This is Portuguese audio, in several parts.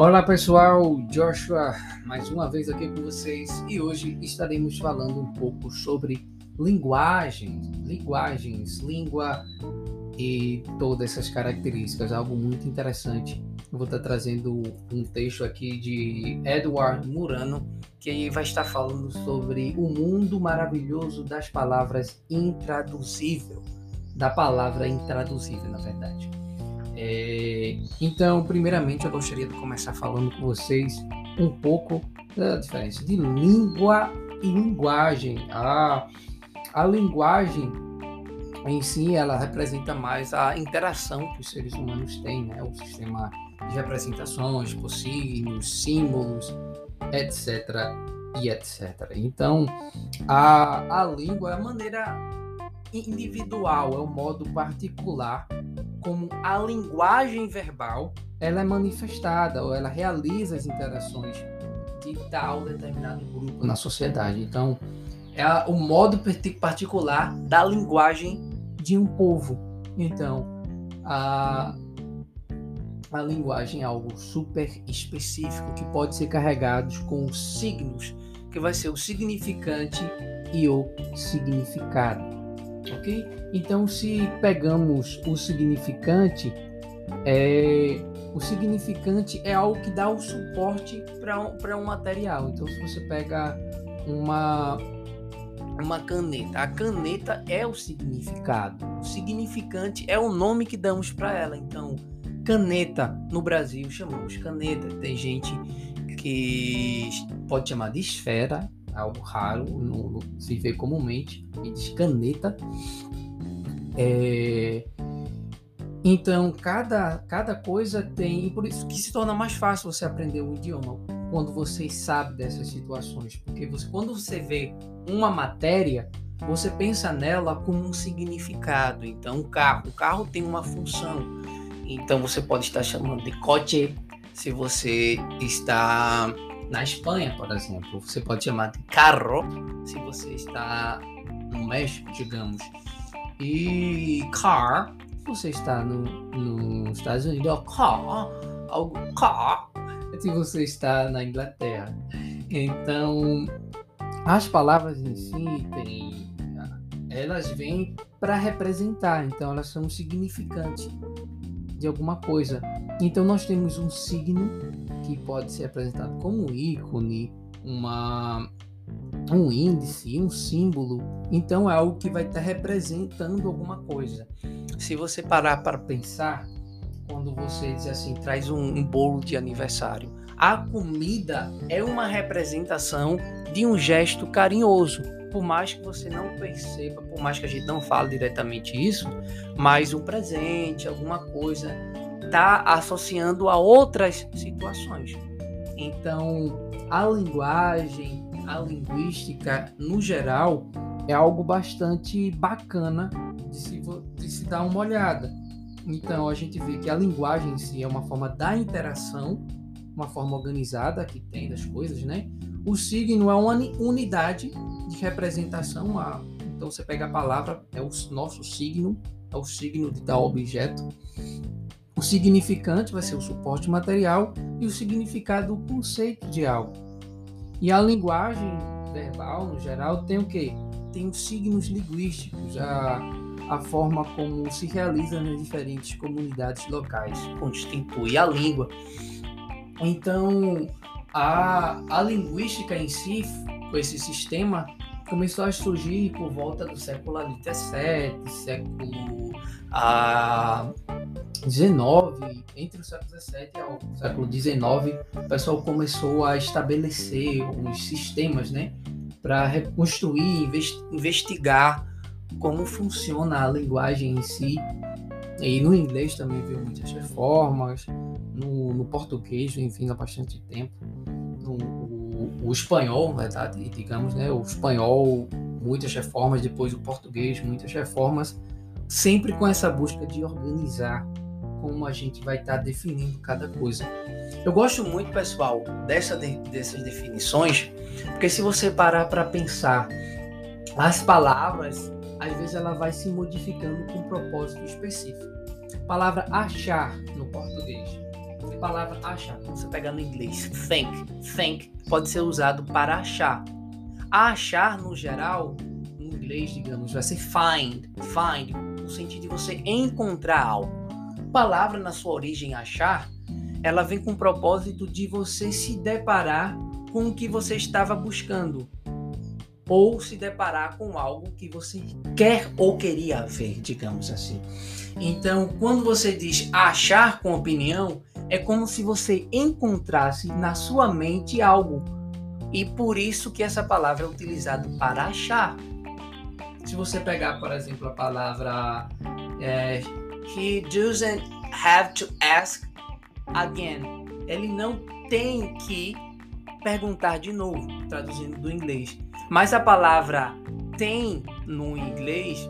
Olá pessoal, Joshua mais uma vez aqui com vocês e hoje estaremos falando um pouco sobre linguagens, linguagens, língua e todas essas características, algo muito interessante. Eu vou estar trazendo um texto aqui de Edward Murano que vai estar falando sobre o mundo maravilhoso das palavras intraduzível, da palavra intraduzível, na verdade. É, então, primeiramente, eu gostaria de começar falando com vocês um pouco da diferença de língua e linguagem. A, a linguagem em si, ela representa mais a interação que os seres humanos têm, né? o sistema de representações, por signos, símbolos, etc. e etc. Então, a, a língua é a maneira individual, é o modo particular como a linguagem verbal ela é manifestada ou ela realiza as interações de tal determinado grupo na sociedade. Então, é o modo particular da linguagem de um povo. Então, a, a linguagem é algo super específico que pode ser carregado com signos, que vai ser o significante e o significado ok? Então, se pegamos o significante, é, o significante é algo que dá o suporte para um, um material. Então, se você pega uma, uma caneta, a caneta é o significado. O significante é o nome que damos para ela. Então, caneta no Brasil chamamos caneta. Tem gente que pode chamar de esfera, algo raro, não, não se vê comumente, e diz caneta. É, então, cada, cada coisa tem, por isso que se torna mais fácil você aprender um idioma quando você sabe dessas situações, porque você, quando você vê uma matéria, você pensa nela como um significado. Então, carro, o carro tem uma função. Então, você pode estar chamando de coche se você está na Espanha, por exemplo, você pode chamar de carro se você está no México, digamos. E car, se você está no, nos Estados Unidos, car, algo car, se você está na Inglaterra. Então, as palavras em si elas vêm para representar, então elas são significantes de alguma coisa. Então nós temos um signo que pode ser apresentado como um ícone, uma, um índice, um símbolo. Então é algo que vai estar representando alguma coisa. Se você parar para pensar, quando você diz assim, traz um, um bolo de aniversário, a comida é uma representação de um gesto carinhoso por mais que você não perceba, por mais que a gente não fale diretamente isso, mas um presente, alguma coisa, está associando a outras situações. Então, a linguagem, a linguística, no geral, é algo bastante bacana de se, de se dar uma olhada. Então, a gente vê que a linguagem em si é uma forma da interação, uma forma organizada que tem das coisas, né? O signo é uma unidade de representação. A, então você pega a palavra, é o nosso signo, é o signo de tal objeto. O significante vai ser o suporte material e o significado, o conceito de algo. E a linguagem verbal, no geral, tem o quê? Tem os signos linguísticos, a, a forma como se realiza nas diferentes comunidades locais, constitui a língua. Então, a, a linguística em si, com esse sistema, começou a surgir por volta do século XVII, século a, 19, entre o século XVII ao século XIX, o pessoal começou a estabelecer uns sistemas, né, para reconstruir, investigar como funciona a linguagem em si. E no inglês também viu muitas reformas, no, no português enfim há bastante tempo o, o, espanhol, verdade, digamos, né, o espanhol, muitas reformas, depois o português, muitas reformas, sempre com essa busca de organizar como a gente vai estar tá definindo cada coisa. Eu gosto muito, pessoal, dessa de, dessas definições, porque se você parar para pensar, as palavras, às vezes ela vai se modificando com um propósito específico. Palavra achar no português palavra achar, você pega no inglês, think, think pode ser usado para achar. Achar, no geral, no inglês, digamos, vai ser find, find, no sentido de você encontrar algo. Palavra, na sua origem, achar, ela vem com o propósito de você se deparar com o que você estava buscando ou se deparar com algo que você quer ou queria ver, digamos assim. Então, quando você diz achar com opinião, é como se você encontrasse na sua mente algo. E por isso que essa palavra é utilizada para achar. Se você pegar, por exemplo, a palavra é, He doesn't have to ask again. Ele não tem que perguntar de novo, traduzindo do inglês. Mas a palavra tem no inglês,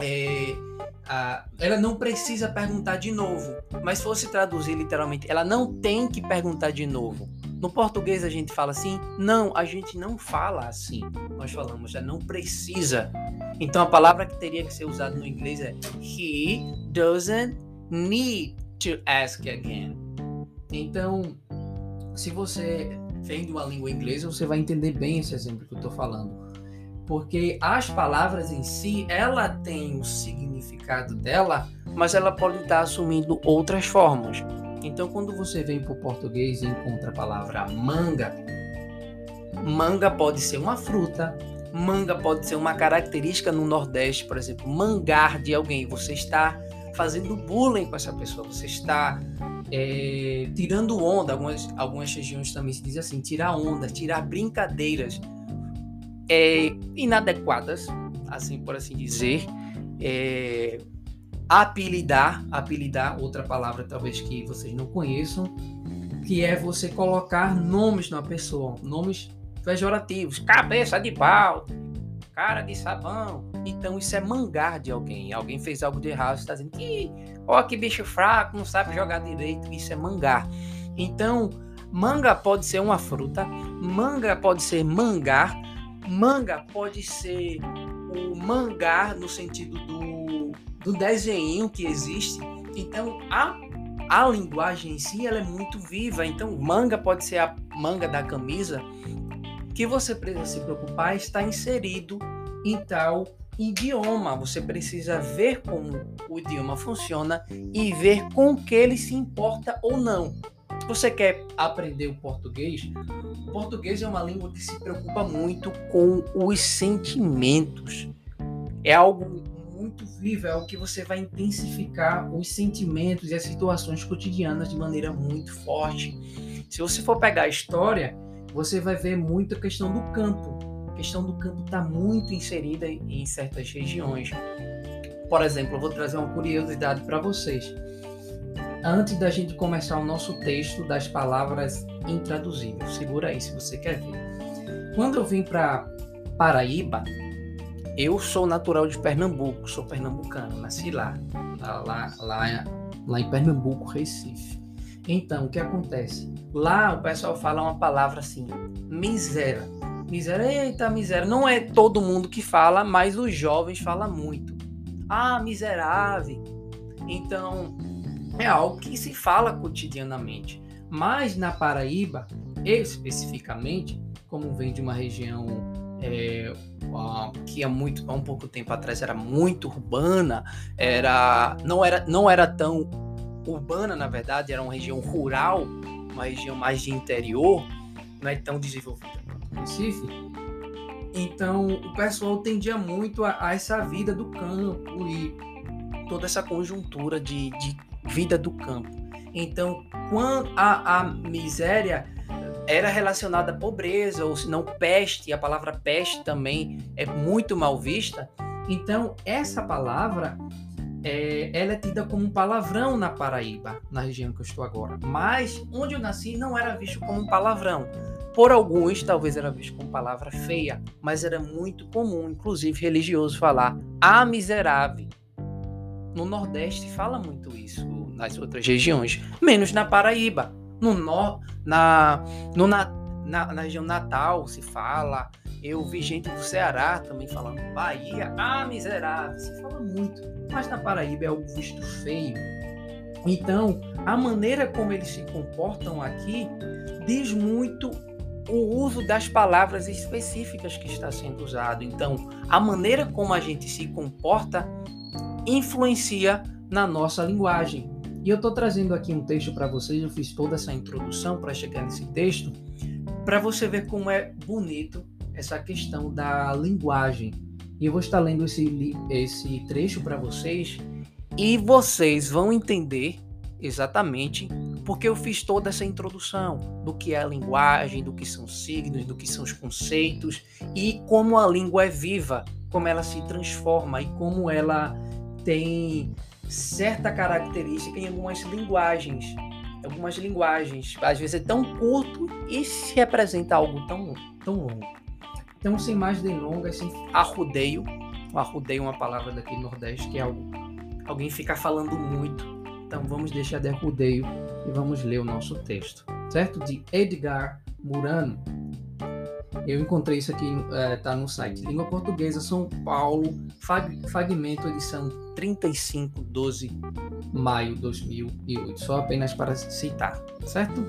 é, a, ela não precisa perguntar de novo. Mas se fosse traduzir literalmente, ela não tem que perguntar de novo. No português a gente fala assim? Não, a gente não fala assim. Nós falamos, já não precisa. Então a palavra que teria que ser usada no inglês é He doesn't need to ask again. Então, se você vem de uma língua inglesa, você vai entender bem esse exemplo que eu estou falando. Porque as palavras em si, ela tem o significado dela, mas ela pode estar assumindo outras formas. Então, quando você vem para o português e encontra a palavra manga, manga pode ser uma fruta, manga pode ser uma característica no Nordeste, por exemplo, mangar de alguém. Você está fazendo bullying com essa pessoa, você está é, tirando onda, algumas, algumas regiões também se diz assim, tirar onda, tirar brincadeiras é, inadequadas, assim por assim dizer, é, apelidar, apelidar, outra palavra talvez que vocês não conheçam, que é você colocar nomes na pessoa, nomes pejorativos, cabeça de pau, cara de sabão. Então isso é mangar de alguém. Alguém fez algo de errado, está dizendo que, ó, que bicho fraco, não sabe jogar direito. Isso é mangar. Então, manga pode ser uma fruta, manga pode ser mangar, manga pode ser o mangar no sentido do, do desenho que existe. Então, a a linguagem em si ela é muito viva. Então, manga pode ser a manga da camisa, que você precisa se preocupar está inserido em tal idioma. Você precisa ver como o idioma funciona e ver com que ele se importa ou não. Você quer aprender o português? O português é uma língua que se preocupa muito com os sentimentos. É algo muito vivo, é o que você vai intensificar os sentimentos e as situações cotidianas de maneira muito forte. Se você for pegar a história, você vai ver muito a questão do campo. A questão do campo está muito inserida em certas regiões. Por exemplo, eu vou trazer uma curiosidade para vocês. Antes da gente começar o nosso texto das palavras intraduzíveis, segura aí se você quer ver. Quando eu vim para Paraíba, eu sou natural de Pernambuco, sou pernambucano, nasci lá, lá, lá, lá em Pernambuco, Recife. Então, o que acontece? Lá o pessoal fala uma palavra assim, miséria. Miséria, eita, miséria. Não é todo mundo que fala, mas os jovens falam muito. Ah, miserável. Então, é algo que se fala cotidianamente. Mas na Paraíba, especificamente, como vem de uma região é, que há muito há um pouco tempo atrás era muito urbana, era não era não era tão urbana, na verdade, era uma região rural, uma região mais de interior, não é tão desenvolvida quanto Recife. Então, o pessoal tendia muito a, a, essa vida do campo e toda essa conjuntura de, de vida do campo. Então, quando a, a miséria era relacionada à pobreza, ou se não peste, a palavra peste também é muito mal vista. Então, essa palavra é, ela é tida como um palavrão na Paraíba, na região que eu estou agora. Mas onde eu nasci não era visto como um palavrão. Por alguns, talvez era visto como palavra feia, mas era muito comum, inclusive religioso, falar a miserável. No Nordeste fala muito isso, nas outras regiões, menos na Paraíba. No, no na, no, na, na, na região Natal se fala, eu vi gente do Ceará também falando Bahia, ah, miserável, se fala muito. Mas na Paraíba é algo visto feio. Então, a maneira como eles se comportam aqui diz muito o uso das palavras específicas que está sendo usado. Então, a maneira como a gente se comporta influencia na nossa linguagem. E eu estou trazendo aqui um texto para vocês, eu fiz toda essa introdução para chegar nesse texto, para você ver como é bonito essa questão da linguagem. E eu vou estar lendo esse, esse trecho para vocês e vocês vão entender exatamente porque eu fiz toda essa introdução do que é a linguagem, do que são signos, do que são os conceitos e como a língua é viva, como ela se transforma e como ela tem certa característica em algumas linguagens. Algumas linguagens, às vezes é tão curto e se representa algo tão, tão longo. Então, sem mais delongas, sem arrudeio, arrudeio é uma palavra daqui do Nordeste que é algo, alguém ficar falando muito então vamos deixar de arrudeio e vamos ler o nosso texto, certo? De Edgar Murano. Eu encontrei isso aqui, está é, no site Língua Portuguesa São Paulo, fragmento edição 35, 12 maio de 2008. Só apenas para citar, certo?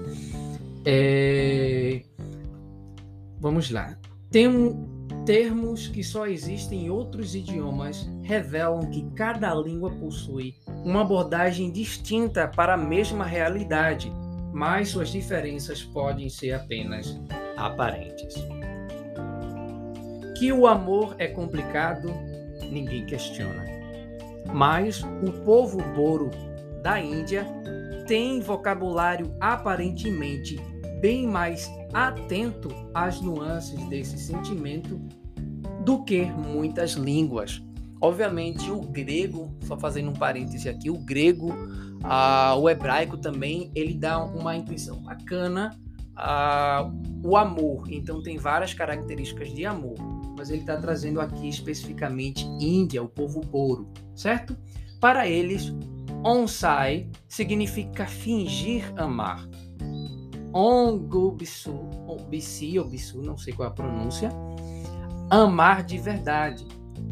É... Vamos lá. Tem termos que só existem em outros idiomas revelam que cada língua possui uma abordagem distinta para a mesma realidade, mas suas diferenças podem ser apenas aparentes. Que o amor é complicado, ninguém questiona. Mas o povo boro da Índia tem vocabulário aparentemente bem mais atento às nuances desse sentimento do que muitas línguas. Obviamente, o grego, só fazendo um parêntese aqui, o grego, ah, o hebraico também, ele dá uma intuição bacana ah, o amor. Então, tem várias características de amor, mas ele está trazendo aqui especificamente Índia, o povo boro, certo? Para eles, onsai significa fingir amar. Ongubisu, Bisi ou Bisu, não sei qual é a pronúncia, amar de verdade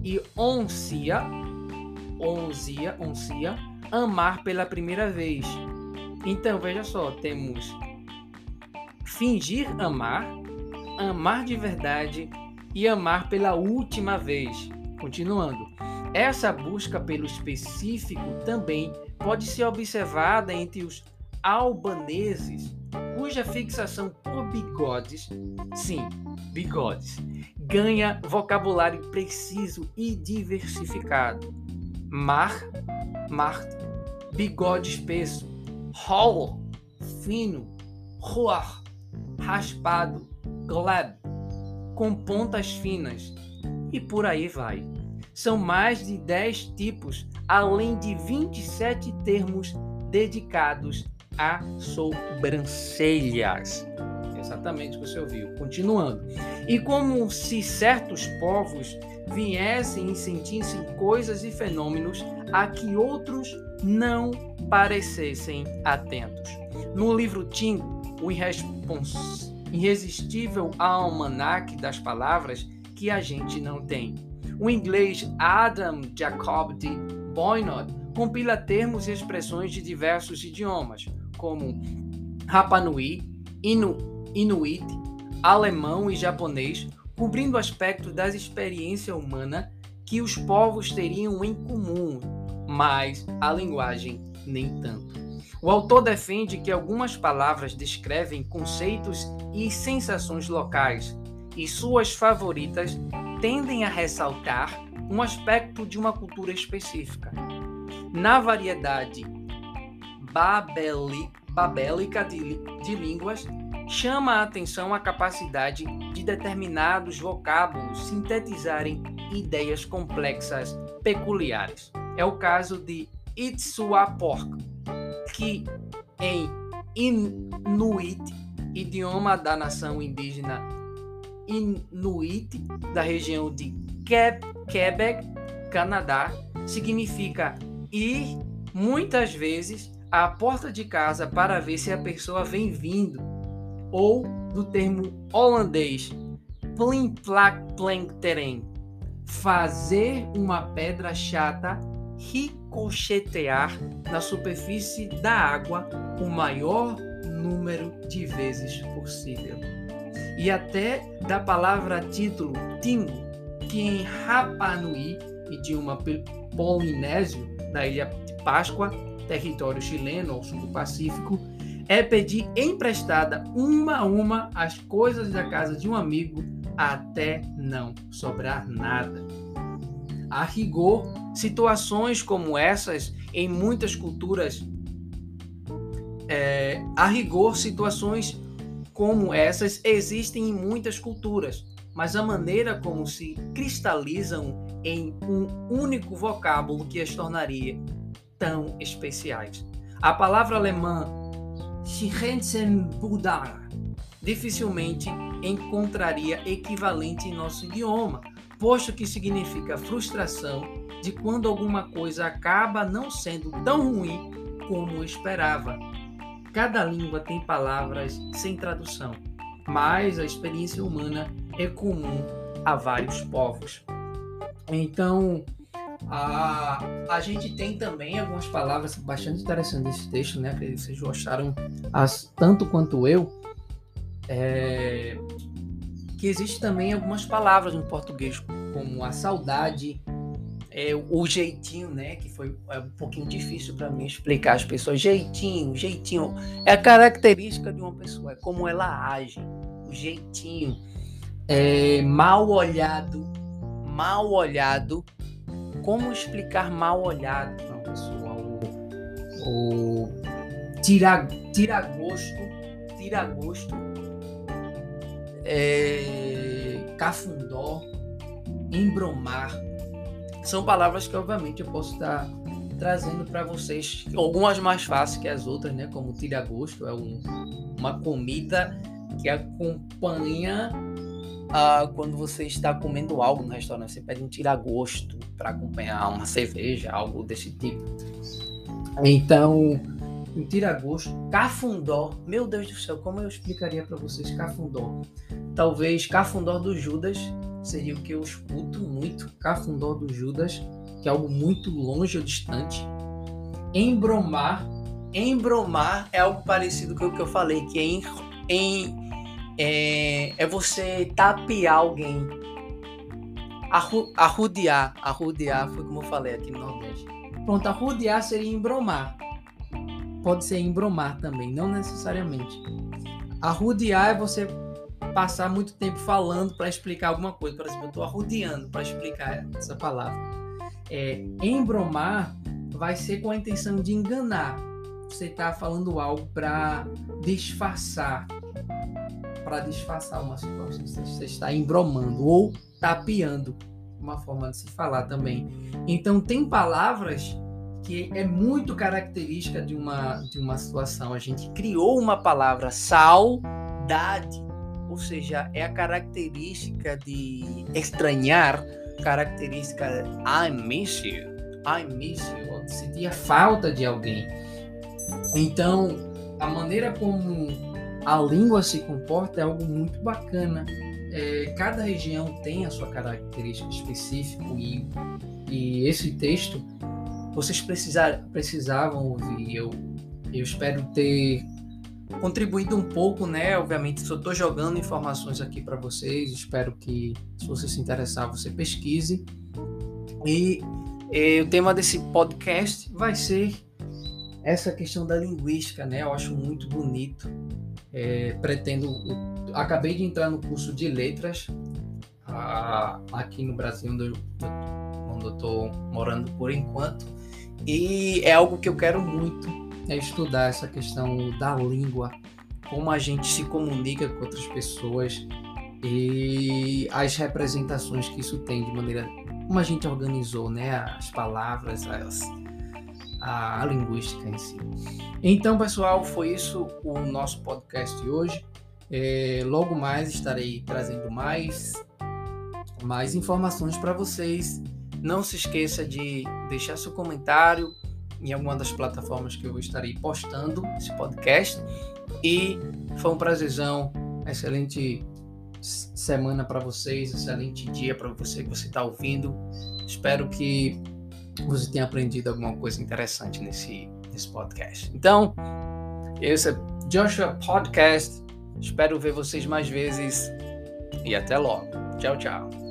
e oncia, onzia, oncia, amar pela primeira vez. Então, veja só, temos fingir amar, amar de verdade e amar pela última vez. Continuando. Essa busca pelo específico também pode ser observada entre os albaneses, cuja fixação por bigodes, sim, bigodes, ganha vocabulário preciso e diversificado. Mar, mar, bigode espesso, hall, fino, roar, raspado, glab, com pontas finas e por aí vai. São mais de 10 tipos, além de 27 termos dedicados a sobrancelhas. Exatamente o que você ouviu. Continuando. E como se certos povos viessem e sentissem coisas e fenômenos a que outros não parecessem atentos. No livro Tim, o irresistível almanac das palavras que a gente não tem. O inglês Adam Jacob de Boynod compila termos e expressões de diversos idiomas, como Rapa Nui, Inu, Inuit, alemão e japonês, cobrindo aspectos da experiência humana que os povos teriam em comum, mas a linguagem nem tanto. O autor defende que algumas palavras descrevem conceitos e sensações locais, e suas favoritas tendem a ressaltar um aspecto de uma cultura específica. Na variedade babélica de, de línguas, chama a atenção a capacidade de determinados vocábulos sintetizarem ideias complexas peculiares. É o caso de Itsuapok, que em Inuit, idioma da nação indígena Inuit da região de Quebec, Canadá, significa ir muitas vezes à porta de casa para ver se a pessoa vem vindo ou do termo holandês plim plank terem, fazer uma pedra chata ricochetear na superfície da água o maior número de vezes possível. E até da palavra título Tingo, que em Rapa Nui, idioma polinésio da ilha de Páscoa, território chileno ao sul do Pacífico, é pedir emprestada uma a uma as coisas da casa de um amigo até não sobrar nada. A rigor, situações como essas em muitas culturas, é, a rigor, situações como essas existem em muitas culturas, mas a maneira como se cristalizam em um único vocábulo que as tornaria tão especiais. A palavra alemã Schrenzenbudar dificilmente encontraria equivalente em nosso idioma, posto que significa frustração de quando alguma coisa acaba não sendo tão ruim como esperava. Cada língua tem palavras sem tradução, mas a experiência humana é comum a vários povos. Então, a, a gente tem também algumas palavras bastante interessantes nesse texto, né? Que vocês gostaram as, tanto quanto eu. É, que existe também algumas palavras no português, como a saudade, é, o jeitinho, né? Que foi é um pouquinho difícil para mim explicar às pessoas. Jeitinho, jeitinho. É a característica de uma pessoa, é como ela age, o jeitinho. É, mal olhado, mal olhado como explicar mal olhado para uma pessoa, o, o tirar, tirar gosto, tirar gosto, é, cafundó, embromar, são palavras que obviamente eu posso estar trazendo para vocês, algumas mais fáceis que as outras, né? Como tira-gosto, é um, uma comida que acompanha ah, quando você está comendo algo no restaurante, você pede um tira-gosto para acompanhar uma cerveja, algo desse tipo. Então, um tira-gosto, cafundó. Meu Deus do céu, como eu explicaria para vocês cafundó? Talvez cafundó do Judas seria o que eu escuto muito, cafundó do Judas, que é algo muito longe ou distante. Embromar, embromar é algo parecido com o que eu falei, que é em, em é, é você tapear alguém. Arru, arrudear. Arrudear foi como eu falei aqui no Nordeste. Pronto, arrudear seria embromar. Pode ser embromar também, não necessariamente. Arrudear é você passar muito tempo falando para explicar alguma coisa. Por exemplo, eu estou arrudeando para explicar essa palavra. É, embromar vai ser com a intenção de enganar. Você está falando algo para disfarçar, para disfarçar uma situação. Você está embromando ou tapeando, uma forma de se falar também. Então, tem palavras que é muito característica de uma, de uma situação. A gente criou uma palavra, saudade, ou seja, é a característica de estranhar, característica I miss you, I miss you, sentir a falta de alguém. Então, a maneira como a língua se comporta é algo muito bacana. É, cada região tem a sua característica específica e, e esse texto vocês precisar, precisavam ouvir. Eu, eu espero ter contribuído um pouco, né? Obviamente, eu estou jogando informações aqui para vocês, espero que, se você se interessar, você pesquise. E, e o tema desse podcast vai ser essa questão da linguística, né? Eu acho muito bonito é, pretendo. Acabei de entrar no curso de letras a, aqui no Brasil, onde eu estou morando por enquanto. E é algo que eu quero muito é estudar essa questão da língua, como a gente se comunica com outras pessoas e as representações que isso tem de maneira como a gente organizou, né, as palavras, as, a, a linguística em si. Então, pessoal, foi isso o nosso podcast de hoje. É, logo mais estarei trazendo mais, mais informações para vocês. Não se esqueça de deixar seu comentário em alguma das plataformas que eu estarei postando esse podcast. E foi um prazerzão, excelente semana para vocês, excelente dia para você que você está ouvindo. Espero que você tenha aprendido alguma coisa interessante nesse, nesse podcast. Então, esse é Joshua Podcast. Espero ver vocês mais vezes e até logo. Tchau, tchau.